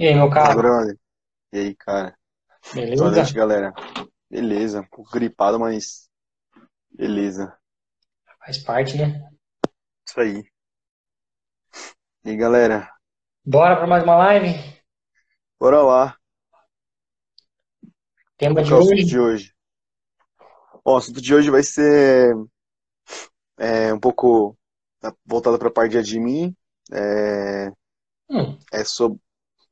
E aí, meu caro? brother. E aí, cara? Boa Beleza? noite, galera. Beleza, um pouco gripado, mas beleza. Faz parte, né? Isso aí. E aí, galera? Bora para mais uma live? Bora lá. Tema de é o assunto hoje? de hoje? Bom, o assunto de hoje vai ser é, um pouco voltado para a parte de admin. É, Hum, é sobre.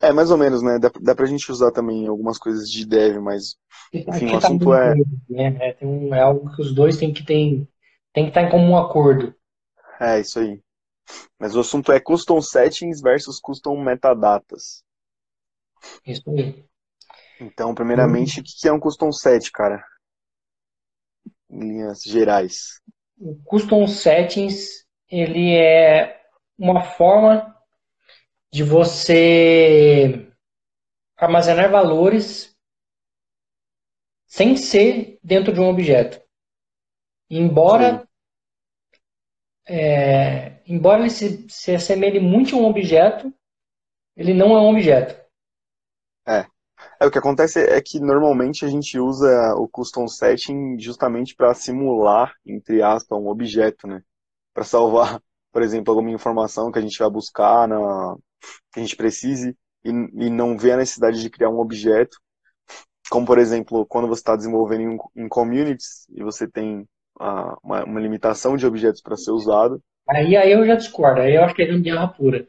É, mais ou menos, né? Dá, dá pra gente usar também algumas coisas de dev, mas, enfim, o tá assunto muito, é. né? É, um, é algo que os dois têm que ter, tem que estar em comum acordo. É, isso aí. Mas o assunto é custom settings versus custom metadatas. Isso aí. Então, Hum, primeiramente, o que que é um custom set, cara? Em linhas gerais. O Custom Settings, ele é uma forma de você armazenar valores sem ser dentro de um objeto. Embora. É, embora ele se, se assemelhe muito a um objeto, ele não é um objeto. É. É, o que acontece é que normalmente a gente usa o custom setting justamente para simular, entre aspas, um objeto, né? Para salvar, por exemplo, alguma informação que a gente vai buscar, na, que a gente precise, e, e não vê a necessidade de criar um objeto. Como, por exemplo, quando você está desenvolvendo em, em communities e você tem uma, uma limitação de objetos para ser usado, Aí, aí eu já discordo, aí eu acho que é gambiarra pura.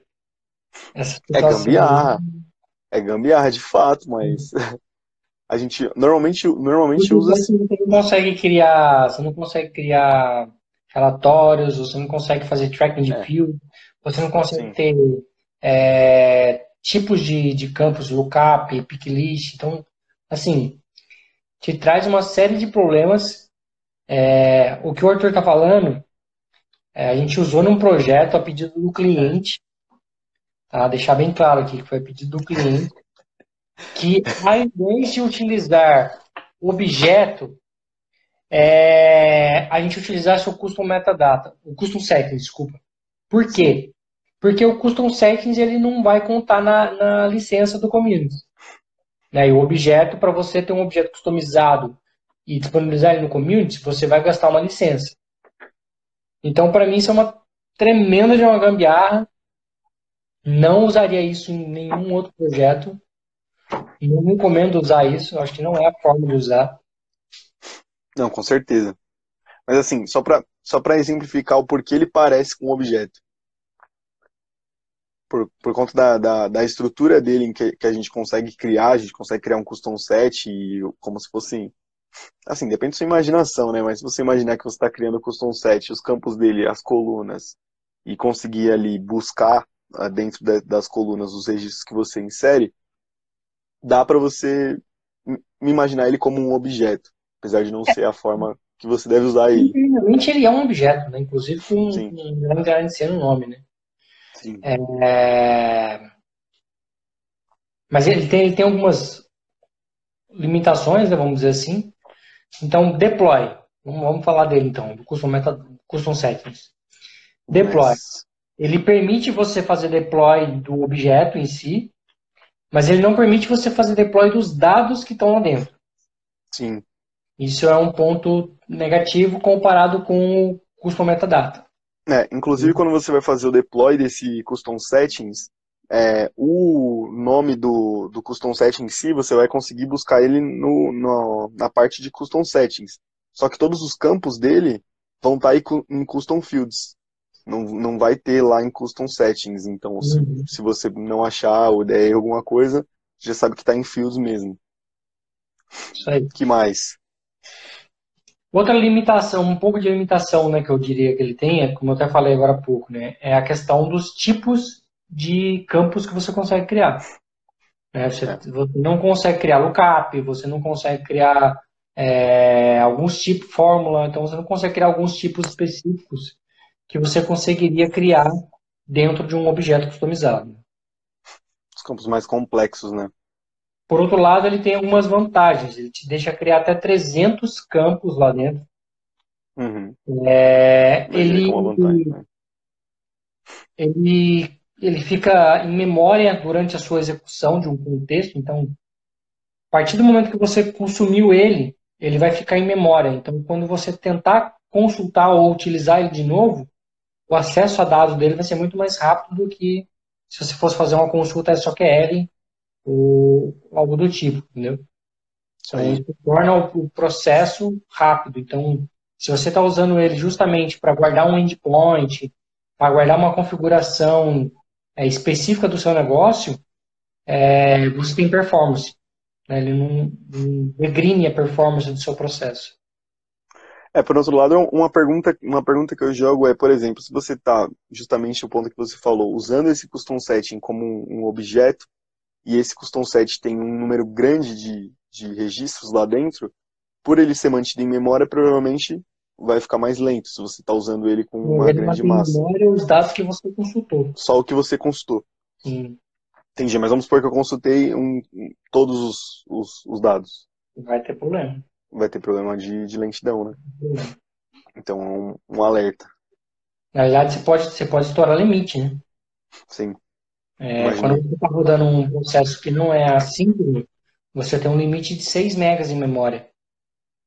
Essa é gambiarra. É gambiarra de fato, mas a gente normalmente, normalmente usa. você não consegue criar, você não consegue criar relatórios, você não consegue fazer tracking de É, field, você não consegue sim. ter é, tipos de, de campos, lookup, pick list. Então, assim, te traz uma série de problemas. É, o que o Arthur está falando, é, a gente usou num projeto a pedido do cliente, tá? Deixar bem claro aqui que foi a pedido do cliente, que ao invés de utilizar objeto, é, a gente utilizasse o custom metadata, o custom settings, desculpa. Por quê? Porque o custom settings ele não vai contar na, na licença do community. Né? E o objeto, para você ter um objeto customizado e disponibilizar ele no community, você vai gastar uma licença. Então, para mim, isso é uma tremenda de uma gambiarra. Não usaria isso em nenhum outro projeto. Não recomendo usar isso. Acho que não é a forma de usar. Não, com certeza. Mas assim, só para só para exemplificar o porquê ele parece com um objeto. Por, por conta da, da, da estrutura dele em que, que a gente consegue criar, a gente consegue criar um custom set e como se fosse. Assim, depende da sua imaginação, né? Mas se você imaginar que você está criando o custom set, os campos dele, as colunas, e conseguir ali buscar ah, dentro da- das colunas os registros que você insere, dá para você im- imaginar ele como um objeto, apesar de não ser a forma que você deve usar ele. Infelizmente, ele é um objeto, né? Inclusive com um grande garantia no nome, né? sim. É, Mas ele tem, ele tem algumas limitações, né, vamos dizer assim. Então, deploy. Vamos, vamos falar dele então, do custom, meta, custom settings. Deploy. Mas, Ele permite você fazer deploy do objeto em si, mas ele não permite você fazer deploy dos dados que estão lá dentro. sim, Isso é um ponto negativo comparado com o custom metadata. É, inclusive quando você vai fazer o deploy desse custom settings, é, o nome do, do custom setting em si, você vai conseguir buscar ele no, no- na parte de custom settings. Só que todos os campos dele vão estar cu- em custom fields. Não, não vai ter lá em custom settings. Então, se, Uhum. se você não achar ou der alguma coisa, já sabe que está em fields mesmo. Isso aí. que mais? Outra limitação, um pouco de limitação, né, que eu diria que ele tem, é, como eu até falei agora há pouco, né, é a questão dos tipos de campos que você consegue criar. né? Você, É, você não consegue criar lookup, você não consegue criar é, alguns tipos, fórmula, então você não consegue criar alguns tipos específicos que você conseguiria criar dentro de um objeto customizado. os campos mais complexos, né? Por outro lado, ele tem algumas vantagens. Ele te deixa criar até 300 campos lá dentro. Uhum. É, Vejo ele vantagem, né? ele ele fica em memória durante a sua execução de um contexto. Então, a partir do momento que você consumiu ele, ele vai ficar em memória. Então, quando você tentar consultar ou utilizar ele de novo, o acesso a dados dele vai ser muito mais rápido do que se você fosse fazer uma consulta SQL ou algo do tipo, entendeu? Então, isso torna o processo rápido. Então, se você está usando ele justamente para guardar um endpoint, para guardar uma configuração é, específica do seu negócio, é, você tem performance. Né? Ele não, não degrine a performance do seu processo. É, por outro lado, uma pergunta, uma pergunta que eu jogo é, por exemplo, se você está, justamente o ponto que você falou, usando esse custom setting como um objeto, e esse custom set tem um número grande de, de registros lá dentro, por ele ser mantido em memória, provavelmente vai ficar mais lento se você está usando ele com uma ele grande massa. memória os dados que você consultou. Só o que você consultou. Sim. Entendi, mas vamos supor que eu consultei um, todos os, os, os dados. Vai ter problema vai ter problema de, de lentidão, né? Então, é um, um alerta. Na verdade, você pode, você pode estourar limite, né? Sim. É, quando você está rodando um processo que não é assíncrono, você tem um limite de 6 megas em memória.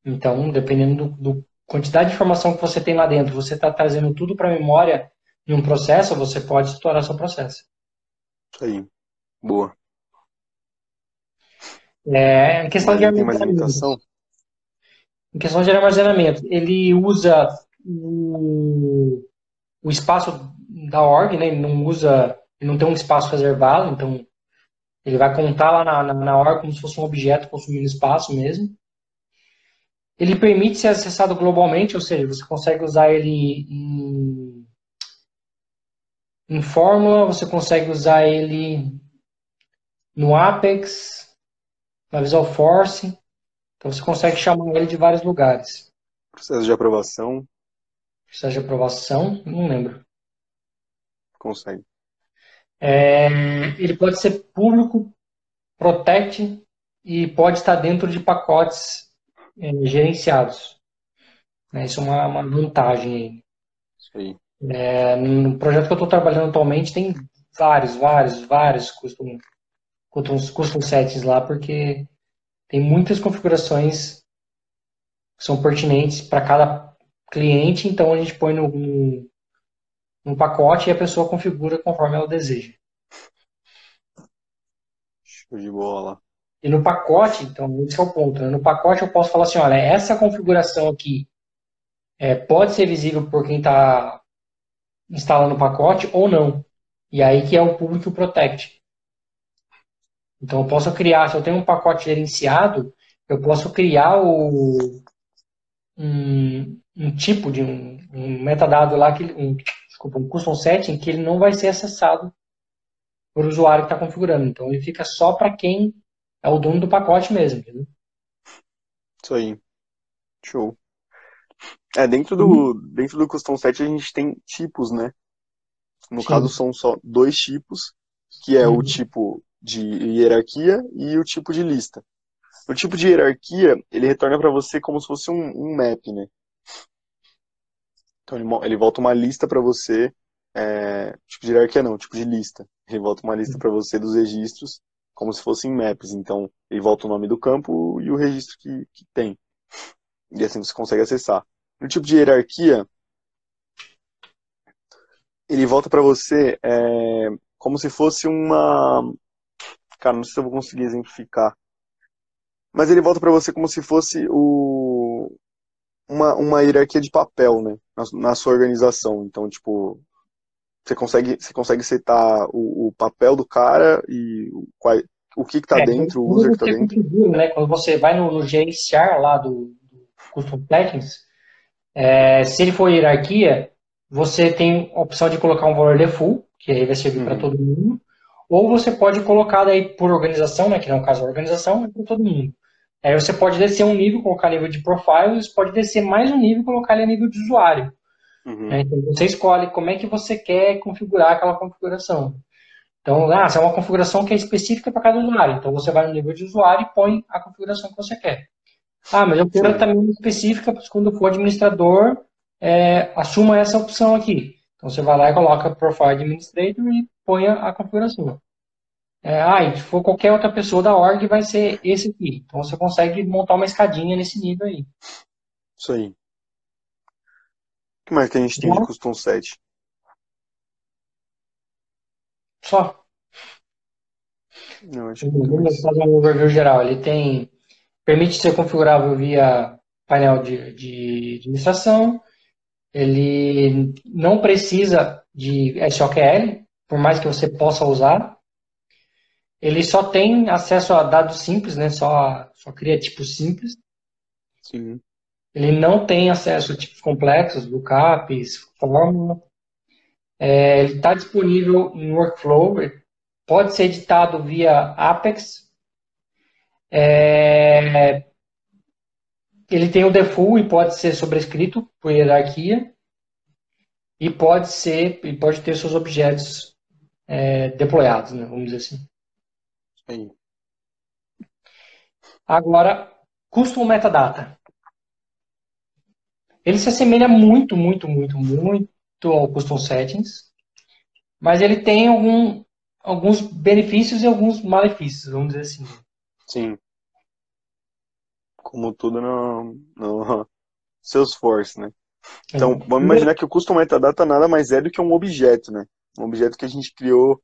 Então, dependendo do, do quantidade de informação que você tem lá dentro, você está trazendo tudo para a memória em um processo, você pode estourar seu processo. Isso aí. Boa. É, em questão Mas de limitação? Em questão de armazenamento, ele usa o, o espaço da org, né? Ele não usa, não tem um espaço reservado, então ele vai contar lá na, na, na org como se fosse um objeto consumindo espaço mesmo. Ele permite ser acessado globalmente, ou seja, você consegue usar ele em, em Fórmula, você consegue usar ele no Apex, na Visual Force. Então você consegue chamar ele de vários lugares. Processo de aprovação. Processo de aprovação, não lembro. Consegue. É, ele pode ser público, protect e pode estar dentro de pacotes é, gerenciados. É, isso é uma, uma vantagem aí. É, no projeto que eu estou trabalhando atualmente tem vários, vários, vários custom, custom, custom sets lá, porque tem muitas configurações que são pertinentes para cada cliente, então a gente põe no, no, no, pacote e a pessoa configura conforme ela deseja. Show de bola. E no pacote, então, esse é o ponto. Né? No pacote eu posso falar assim, olha, essa configuração aqui é, pode ser visível por quem está instalando o pacote ou não. E aí que é o Public Protect. Então, eu posso criar, se eu tenho um pacote gerenciado, eu posso criar o, um, um tipo de um, um, metadado lá, que, um, desculpa, um custom setting, que ele não vai ser acessado por usuário que está configurando. Então, ele fica só para quem é o dono do pacote mesmo, entendeu? Isso aí. Show. É, dentro do, uhum. dentro do custom set a gente tem tipos, né? No Sim. caso, são só dois tipos, que é uhum. o tipo de hierarquia e o tipo de lista. O tipo de hierarquia, ele retorna para você como se fosse um, um map, né? Então ele, ele volta uma lista para você, é, tipo de hierarquia não, tipo de lista. Ele volta uma lista para você dos registros como se fossem maps. Então ele volta o nome do campo e o registro que, que tem. E assim você consegue acessar. No tipo de hierarquia, ele volta para você é, como se fosse uma, Cara, não sei se eu vou conseguir exemplificar. Mas ele volta para você como se fosse o, uma, uma hierarquia de papel, né? Na, na, sua organização. Então, tipo, você consegue, você consegue setar o, o papel do cara e o, qual, o que está é, dentro, o user que está dentro. Né? Quando você vai no, no gerenciar lá do, do Custom Settings, é, se ele for hierarquia, você tem a opção de colocar um valor default, que aí vai servir uhum. para todo mundo. Ou você pode colocar daí por organização, né, que não é o caso da organização, é para todo mundo. Aí você pode descer um nível, colocar nível de profiles, pode descer mais um nível e colocar ele a nível de usuário. Uhum. Né, então você escolhe como é que você quer configurar aquela configuração. Então, ah, se é uma configuração que é específica para cada usuário. Então você vai no nível de usuário e põe a configuração que você quer. Ah, mas eu quero também específica quando for administrador, é, assuma essa opção aqui. Então você vai lá e coloca Profile Administrator e ponha a configuração. É, ah, se for qualquer outra pessoa da org, vai ser esse aqui. Então você consegue montar uma escadinha nesse nível aí. Isso aí. O que mais que a gente tem Bom, de custom set? Só. Não, acho que Vamos fazer um overview geral. Ele tem. Permite ser configurável via painel de, de administração. Ele não precisa de SOQL, por mais que você possa usar. Ele só tem acesso a dados simples, né? Só, só cria tipos simples. Sim. Ele não tem acesso a tipos complexos, lookups, fórmula. É, ele está disponível em workflow, pode ser editado via Apex. É, ele tem o default e pode ser sobrescrito por hierarquia. E pode ser, e pode ter seus objetos é, deployados, né, vamos dizer assim. Sim. Agora, custom metadata. Ele se assemelha muito, muito, muito, muito ao custom settings, mas ele tem algum, alguns benefícios e alguns malefícios, vamos dizer assim. Sim. Como tudo no, no Salesforce, né? Então, é. vamos imaginar que o custom metadata nada mais é do que um objeto, né? Um objeto que a gente criou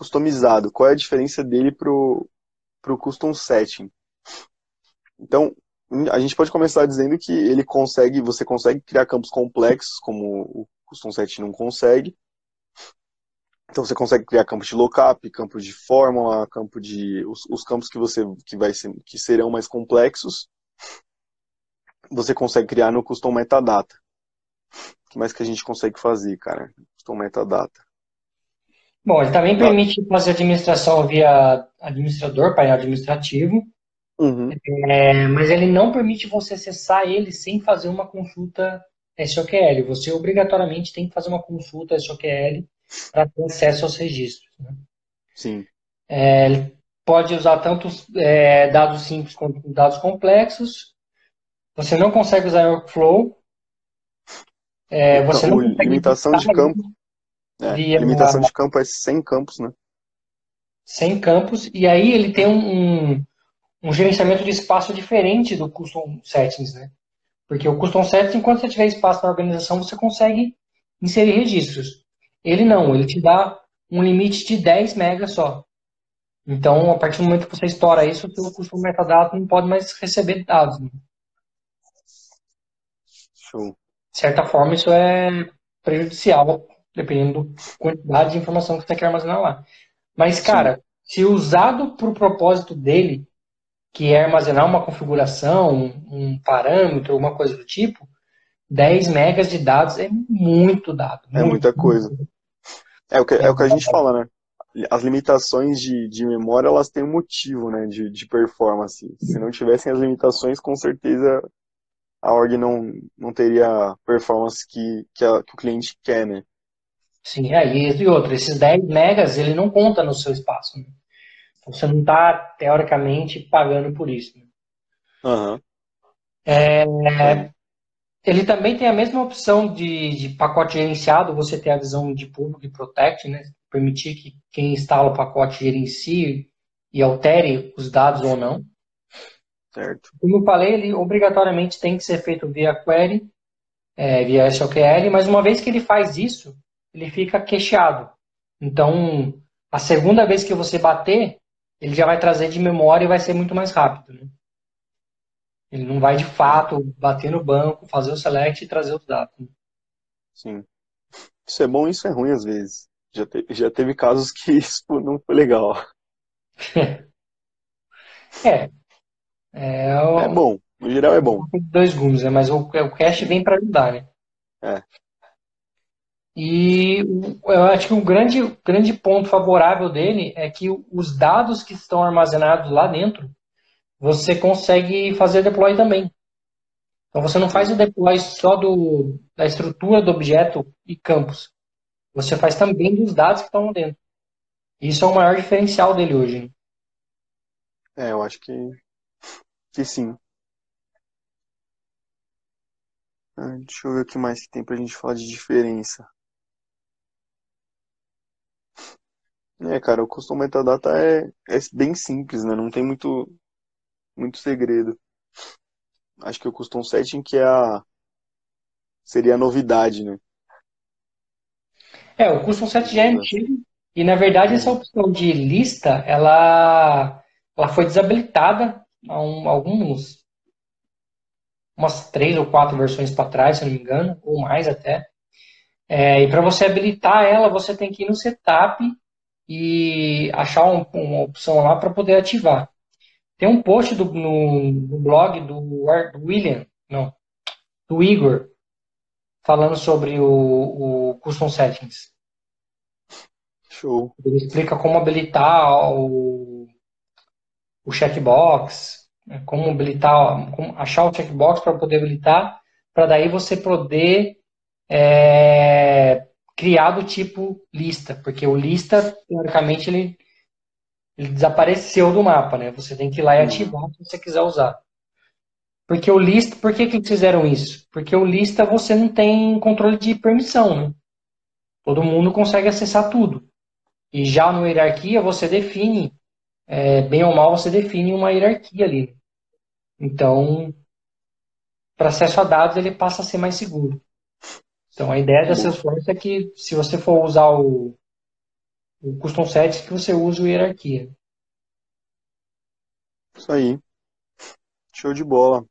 customizado. Qual é a diferença dele pro, pro custom setting? Então, a gente pode começar dizendo que ele consegue, você consegue criar campos complexos, como o custom setting não consegue. Então você consegue criar campos de lookup, campos de fórmula, campo de os, os campos que você que vai ser, que serão mais complexos. Você consegue criar no custom metadata. O que mais que a gente consegue fazer, cara? Custom metadata. Bom, ele também permite fazer administração via administrador, painel administrativo, uhum. é, mas ele não permite você acessar ele sem fazer uma consulta SOQL. Você obrigatoriamente tem que fazer uma consulta SOQL para ter acesso aos registros. Né? Sim. É, ele pode usar tanto é, dados simples quanto dados complexos. Você não consegue usar workflow. É, você então, não limitação de campo. É, limitação de campo é 100 campos, né? 100 campos, e aí ele tem um, um, um, gerenciamento de espaço diferente do Custom Settings, né? Porque o Custom Settings, enquanto você tiver espaço na organização, você consegue inserir registros. Ele não, ele te dá um limite de 10 megas só. Então, a partir do momento que você estoura isso, o seu Custom Metadata não pode mais receber dados. Né? Show. De certa forma, isso é prejudicial dependendo da quantidade de informação que você quer armazenar lá. Mas, cara, Sim. se usado para o propósito dele, que é armazenar uma configuração, um, parâmetro, uma coisa do tipo, 10 megas de dados é muito dado. É muito, muita coisa. É o que, é o que a gente fala, né? As limitações de, de memória, elas têm um motivo, né? De, de performance. Se não tivessem as limitações, com certeza a org não, não teria a performance que, que, a, que o cliente quer, né? Sim, é, e outra, esses 10 megas ele não conta no seu espaço. Né? Então você não está, teoricamente, pagando por isso. Né? Uhum. É, ele também tem a mesma opção de, de, pacote gerenciado, você tem a visão de público e protect, né? permitir que quem instala o pacote gerencie e altere os dados ou não. Certo. Como eu falei, ele obrigatoriamente tem que ser feito via query, é, via SQL, mas uma vez que ele faz isso, ele fica queixado. Então, a segunda vez que você bater, ele já vai trazer de memória e vai ser muito mais rápido. Né? Ele não vai de fato bater no banco, fazer o select e trazer os dados. Né? Sim. Isso é bom e isso é ruim às vezes. Já, te, já teve casos que isso não foi legal. é. É, o... é bom. No geral é bom. Dois gumes, né? Mas o, o cache vem para ajudar, né? É. E eu acho que o grande, grande ponto favorável dele é que os dados que estão armazenados lá dentro, você consegue fazer deploy também. Então você não faz o deploy só do, da estrutura do objeto e campos. Você faz também dos dados que estão dentro. Isso é o maior diferencial dele hoje. É, eu acho que, que sim. Ah, deixa eu ver o que mais que tem pra gente falar de diferença. É, cara, o custom metadata é, é bem simples, né? Não tem muito, muito segredo. Acho que o custom setting que é a seria a novidade, né? É, o custom setting já é antigo e na verdade essa opção de lista, ela ela foi desabilitada há um, alguns umas três ou quatro versões para trás, se não me engano, ou mais até. É, e para você habilitar ela, você tem que ir no setup e achar um, uma opção lá para poder ativar. Tem um post do, no, no blog do, do, William, não, do Igor, falando sobre o, o Custom Settings. Show. Ele explica como habilitar o, o checkbox, né, como habilitar, como achar o checkbox para poder habilitar, para daí você poder é, criar do tipo lista, porque o lista, teoricamente, ele, ele desapareceu do mapa, né? Você tem que ir lá e ativar se você quiser usar. Porque o lista, por que, que eles fizeram isso? Porque o lista você não tem controle de permissão, né? Todo mundo consegue acessar tudo. E já no hierarquia você define, é, bem ou mal, você define uma hierarquia ali. Então, para acesso a dados ele passa a ser mais seguro. Então a ideia da Salesforce é que se você for usar o, o custom set, que você use o hierarquia. Isso aí. Show de bola.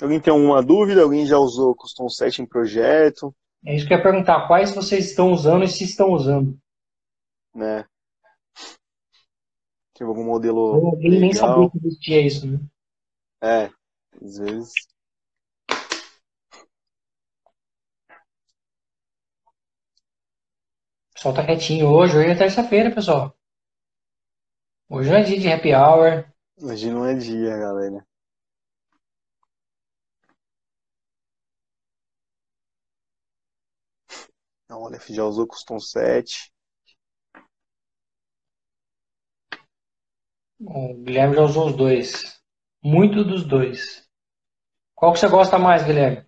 Alguém tem alguma dúvida? Alguém já usou custom set em projeto? É isso que eu ia perguntar. Quais vocês estão usando e se estão usando? Né? Tem algum modelo. Ele nem sabia que existia isso, né? É, às vezes. Pessoal tá quietinho hoje. Hoje é terça-feira, pessoal. Hoje não é dia de happy hour. Hoje não é dia, galera. Olha, já usou custom 7. O Guilherme já usou os dois. Muito dos dois. Qual que você gosta mais, Guilherme?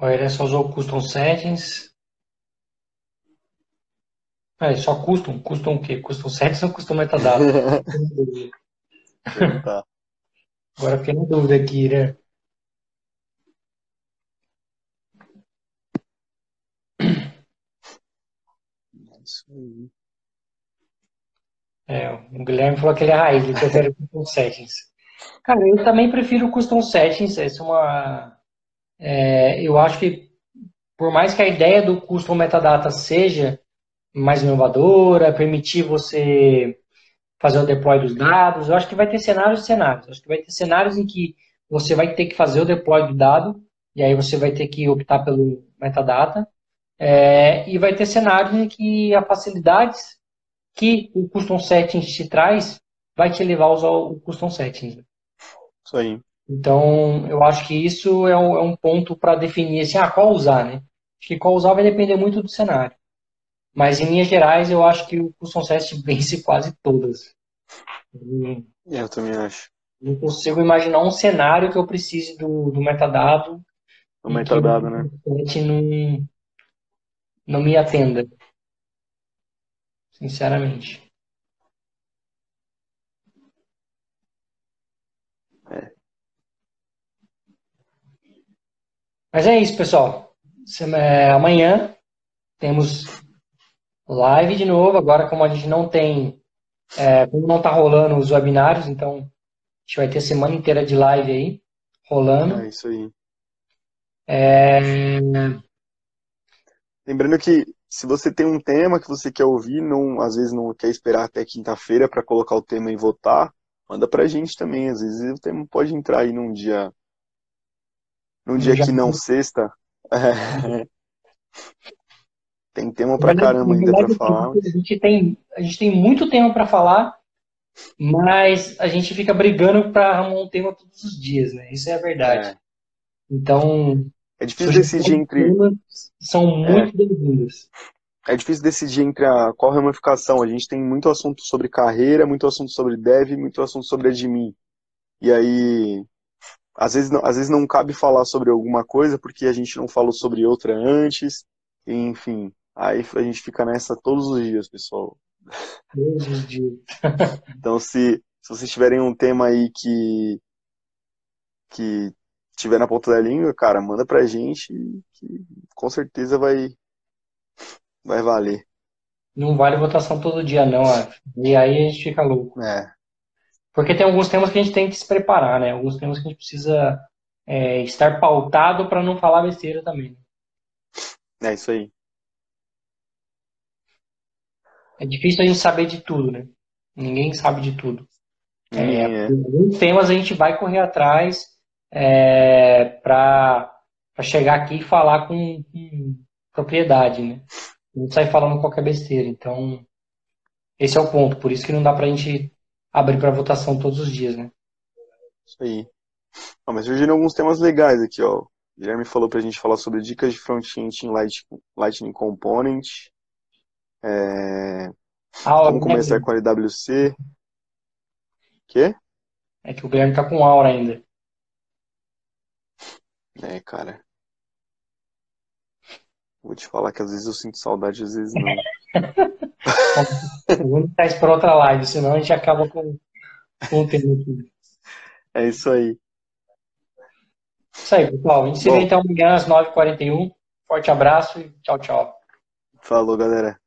O Irene só usou Custom Settings. É, só Custom. Custom o quê? Custom Settings ou Custom Metadata? tá. Agora fiquei na dúvida aqui, né? É isso aí. É, o Guilherme falou que ele é raiz, ele prefere Custom Settings. Cara, eu também prefiro Custom Settings, essa é uma é, eu acho que, por mais que a ideia do custom metadata seja mais inovadora, permitir você fazer o deploy dos dados, eu acho que vai ter cenários e cenários. Eu acho que vai ter cenários em que você vai ter que fazer o deploy do dado, e aí você vai ter que optar pelo metadata, é, e vai ter cenários em que a facilidades que o custom settings te traz vai te levar a usar o custom settings. Isso aí. Então, eu acho que isso é um, é um ponto para definir assim, ah, qual usar, né? Acho que qual usar vai depender muito do cenário. Mas, em linhas gerais, eu acho que o Custom Set vence quase todas. E eu também acho. Não consigo imaginar um cenário que eu precise do, do metadado. O metadado, né? Que não, não me atenda. Sinceramente. Mas é isso, pessoal. É, amanhã temos live de novo. Agora, como a gente não tem, é, como não está rolando os webinários, então a gente vai ter a semana inteira de live aí rolando. É isso aí. É... Lembrando que se você tem um tema que você quer ouvir, não, às vezes não quer esperar até quinta-feira para colocar o tema e votar, manda para a gente também. Às vezes o tema pode entrar aí num dia num dia que não sexta. tem tema pra caramba ainda pra falar. A gente tem, a gente tem muito tema para falar, mas a gente fica brigando para arrumar um tema todos os dias, né? Isso é a verdade. Então, é difícil decidir entre. São muito é. bem-vindas. É difícil decidir entre a qual ramificação. A gente tem muito assunto sobre carreira, muito assunto sobre dev, muito assunto sobre admin. E aí, às vezes, não, às vezes não cabe falar sobre alguma coisa porque a gente não falou sobre outra antes. enfim, aí a gente fica nessa todos os dias, pessoal. Todos os dias. então, se, se vocês tiverem um tema aí que, que tiver na ponta da língua, cara, manda pra gente que com certeza vai, vai valer. Não vale votação todo dia, não, E aí a gente fica louco. É. Porque tem alguns temas que a gente tem que se preparar, né? Alguns temas que a gente precisa é, estar pautado para não falar besteira também. É isso aí. É difícil a gente saber de tudo, né? Ninguém sabe de tudo. É, é. Alguns temas a gente vai correr atrás é, para chegar aqui e falar com, com propriedade, né? Não sai falando qualquer besteira. Então, esse é o ponto. Por isso que não dá para a gente abrir para votação todos os dias, né? Isso aí. Ah, mas surgiram alguns temas legais aqui, ó. O Guilherme falou para a gente falar sobre dicas de front-end em Lightning Component. É... Aura, Vamos começar né? com a LWC. Quê? É que o Guilherme tá com aura ainda. É, cara. Vou te falar que às vezes eu sinto saudade, às vezes não. Vamos isso para outra live, senão a gente acaba com, com o tempo aqui. É isso aí. Isso aí, pessoal. A gente se vê então amanhã às 9h41. Forte abraço e tchau, tchau. Falou, galera.